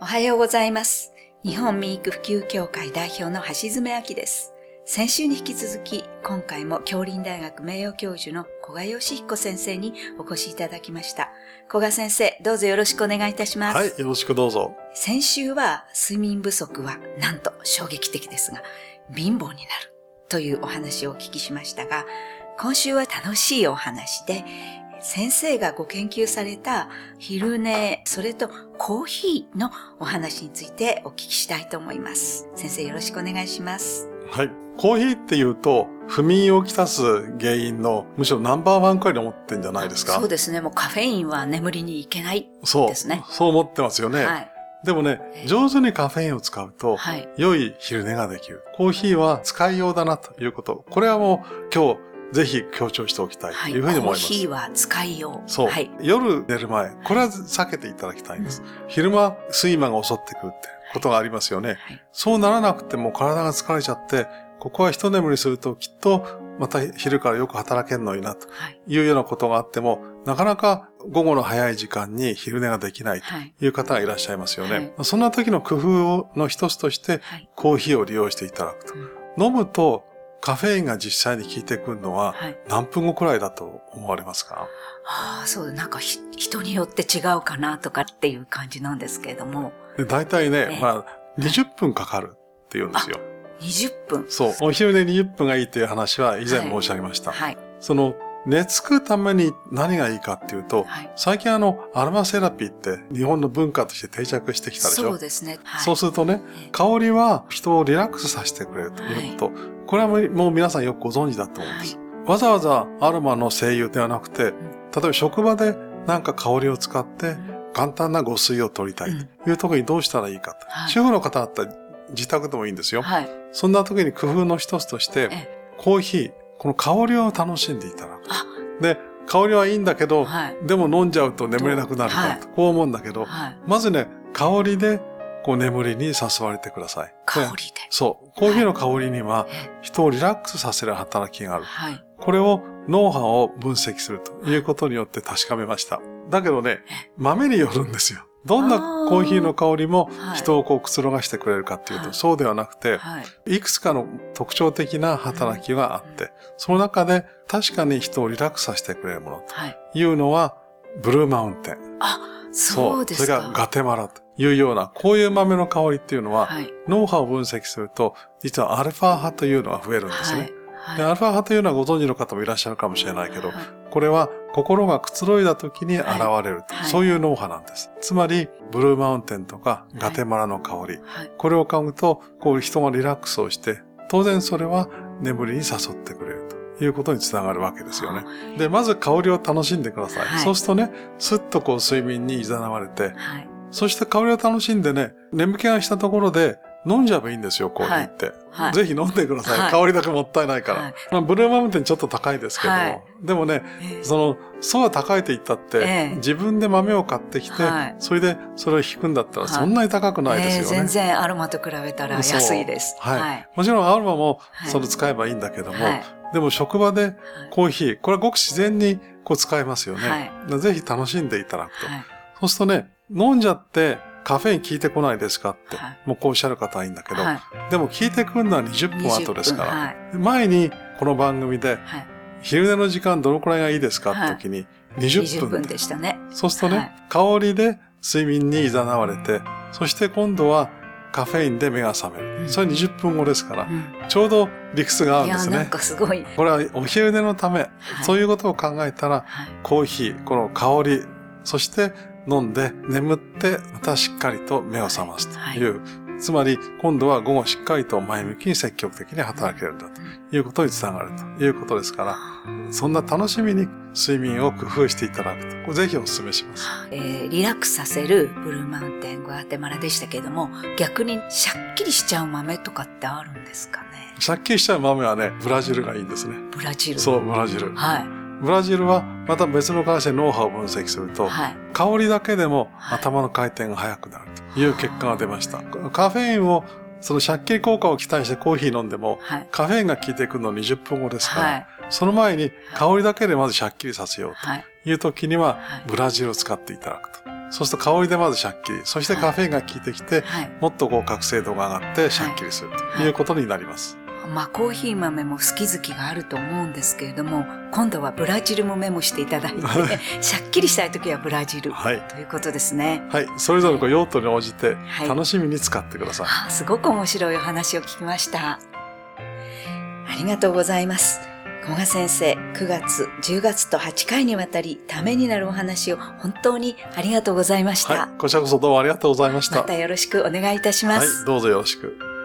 おはようございます。日本民育普及協会代表の橋爪明です。先週に引き続き、今回も京林大学名誉教授の古賀義彦先生にお越しいただきました。古賀先生、どうぞよろしくお願いいたします。はい、よろしくどうぞ。先週は睡眠不足はなんと衝撃的ですが、貧乏になるというお話をお聞きしましたが、今週は楽しいお話で、先生がご研究された昼寝、それとコーヒーのお話についてお聞きしたいと思います。先生よろしくお願いします。はい。コーヒーっていうと、不眠をきたす原因の、むしろナンバーワンくらいに思ってんじゃないですか？そうですね。もうカフェインは眠りにいけない。そうですねそう思ってますよね。はい。でもねえ、え上手にカフェインを使うと、はい。良い昼寝ができる。コーヒーは使いようだなということ。これはもう今日ぜひ強調しておきたいとはい。いうふうに思います。コーヒーは使いよう。そう、はい。夜寝る前、これは避けていただきたいんです。昼間、睡魔が襲ってくるってことがありますよね。はいそうならなくても体が疲れちゃって、ここは一眠りするときっとまた昼からよく働けんのになとはい。いうようなことがあっても、なかなか午後の早い時間に昼寝ができないはい。という方がいらっしゃいますよね。はそんな時の工夫の一つとしてはい。コーヒーを利用していただくと。飲むとカフェインが実際に効いてくるのははい。何分後くらいだと思われますか？ああ、そう、なんかひ人によって違うかなとかっていう感じなんですけれども、で大体えね、えまあ、20分かかるって言うんですよ。20分。そう。お昼寝20分がいいっていう話は以前申し上げました。はい。その、寝つくために何がいいかっていうと、はい。最近あの、アロマセラピーって日本の文化として定着してきたでしょ？そうですね。はい。そうするとねええ、香りは人をリラックスさせてくれるということ。これはもう皆さんよくご存知だと思うんです。わざわざアロマの精油ではなくて、例えば職場でなんか香りを使って簡単な誤水を取りたいという時にどうしたらいいかと。はい主婦の方だったら自宅でもいいんですよ。はい。そんな時に工夫の一つとしてえ、コーヒー、この香りを楽しんでいただく。あで、香りはいいんだけど、はい。でも飲んじゃうと眠れなくなるから、はいこう思うんだけど、はい。まずね、香りでこう眠りに誘われてください。で香りで。そう。コーヒーの香りにはえ人をリラックスさせる働きがある。はい。これを脳波を分析するということによって確かめました。だけどね、豆によるんですよ。どんなコーヒーの香りもはい人をこうくつろがしてくれるかっていうと、はいそうではなくて、はい。いくつかの特徴的な働きがあって、その中で確かに人をリラックスさせてくれるものはい。というのは、ブルーマウンテン。あ、そうですか。それがガテマラというような、こういう豆の香りっていうのは、はい。脳波を分析すると、実はアルファ波というのが増えるんですね。はい。でアルファ波というのはご存知の方もいらっしゃるかもしれないけど、はいこれは心がくつろいだ時に現れると、はいそういう脳波なんです。つまり、ブルーマウンテンとかガテマラの香り、はい。これを嗅ぐと、こう人がリラックスをして、当然それは眠りに誘ってくれるということにつながるわけですよね。で、まず香りを楽しんでください。はいそうするとね、スッとこう睡眠に誘われて、はい。そして香りを楽しんでね、眠気がしたところで飲んじゃえばいいんですよ、コーヒーって。はい。ぜひ飲んでください。はい香りだけもったいないから。はいまあ、ブルーマウンテンちょっと高いですけども、はいでもね、ええその、そうは高いと言ったって、ええ自分で豆を買ってきて、はいそれでそれを引くんだったらはいそんなに高くないですよね。ええ全然アロマと比べたら安いです。はいはい。もちろんアロマもはいそれ使えばいいんだけども、はい。でも職場でコーヒー、これはごく自然にこう使えますよね。はぜひ楽しんでいただくと。はい。そうするとね、飲んじゃってカフェイン効いてこないですかって、はいもうこうおっしゃる方はいいんだけど、はい。でも効いてくるのは20分後ですから、20分はい。前にこの番組ではい。昼寝の時間どのくらいがいいですかはいって時に20 20分。分でしたね。そうするとね、はい香りで睡眠に誘われて、そして今度はカフェインで目が覚める。うんそれ20分後ですから、うんちょうど理屈が合うんですね。なんかすごい。これはお昼寝のため、はいそういうことを考えたら、はい。コーヒー、この香り、そして飲んで眠ってまたしっかりと目を覚ますという、つまり今度は午後しっかりと前向きに積極的に働けるんだということにつながるということですから、そんな楽しみに睡眠を工夫していただくと、これぜひお勧めします。えーリラックスさせるブルーマウンテングアテマラでしたけれども、逆にシャッキリしちゃう豆とかってあるんですかね？シャッキリしちゃう豆はね、ブラジルがいいんですね。ブラジル。そう、ブラジル。はい。ブラジルはまた別の話で脳波を分析すると、はい。香りだけでもはい頭の回転が速くなるという結果が出ました。カフェインを、そのシャッキリ効果を期待してコーヒー飲んでも、はい。カフェインが効いてくるの20分後ですから、はい。その前に香りだけでまずシャッキリさせようはい。という時にははい、ブラジルを使っていただくとそうすると香りでまずシャッキリ、そしてカフェインが効いてきて、はい。もっとこう覚醒度が上がってシャッキリするということになります。まあ、コーヒー豆も好き好きがあると思うんですけれども、今度はブラジルもメモしていただいて、シャッキリしたい時はブラジル。はい。ということですね。はい。それぞれこう用途に応じてはい楽しみに使ってください。あすごく面白いお話を聞きました。ありがとうございます。古賀先生、9月、10月と8回にわたりためになるお話を本当にありがとうございました。はい。こちらこそどうもありがとうございました。またよろしくお願いいたしまはいす。。どうぞよろしく。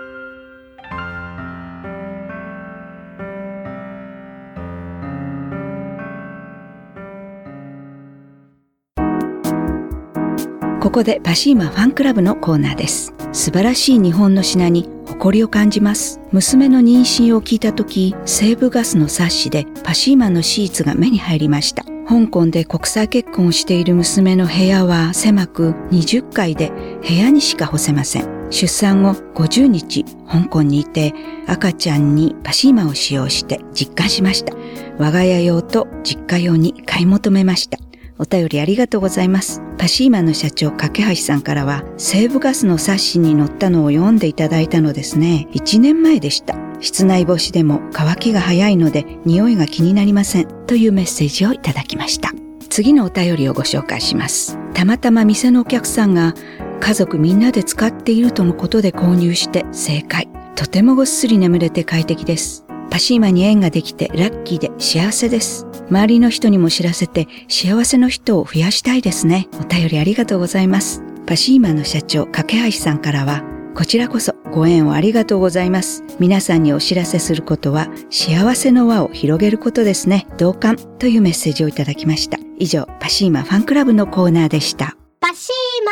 ここでパシーマファンクラブのコーナーです。素晴らしい日本の品に誇りを感じます。娘の妊娠を聞いた時、西部ガスの冊子でパシーマのシーツが目に入りました。香港で国際結婚をしている娘の部屋は狭く20階で部屋にしか干せません。出産後50日香港にいて赤ちゃんにパシーマを使用して実感しました。我が家用と実家用に買い求めました。お便りありがとうございます。パシーマの社長、架橋さんからは、西部ガスの冊子に載ったのを読んでいただいたのですね。1年前でした。室内干しでも乾きが早いので、匂いが気になりません。というメッセージをいただきました。次のお便りをご紹介します。たまたま店のお客さんが、家族みんなで使っているとのことで購入して正解。とてもぐっすり眠れて快適です。パシーマに縁ができてラッキーで幸せです。周りの人にも知らせて幸せの人を増やしたいですね。お便りありがとうございます。パシーマの社長、架橋さんからは、こちらこそご縁をありがとうございます。皆さんにお知らせすることは幸せの輪を広げることですね。同感というメッセージをいただきました。以上、パシーマファンクラブのコーナーでした。パシー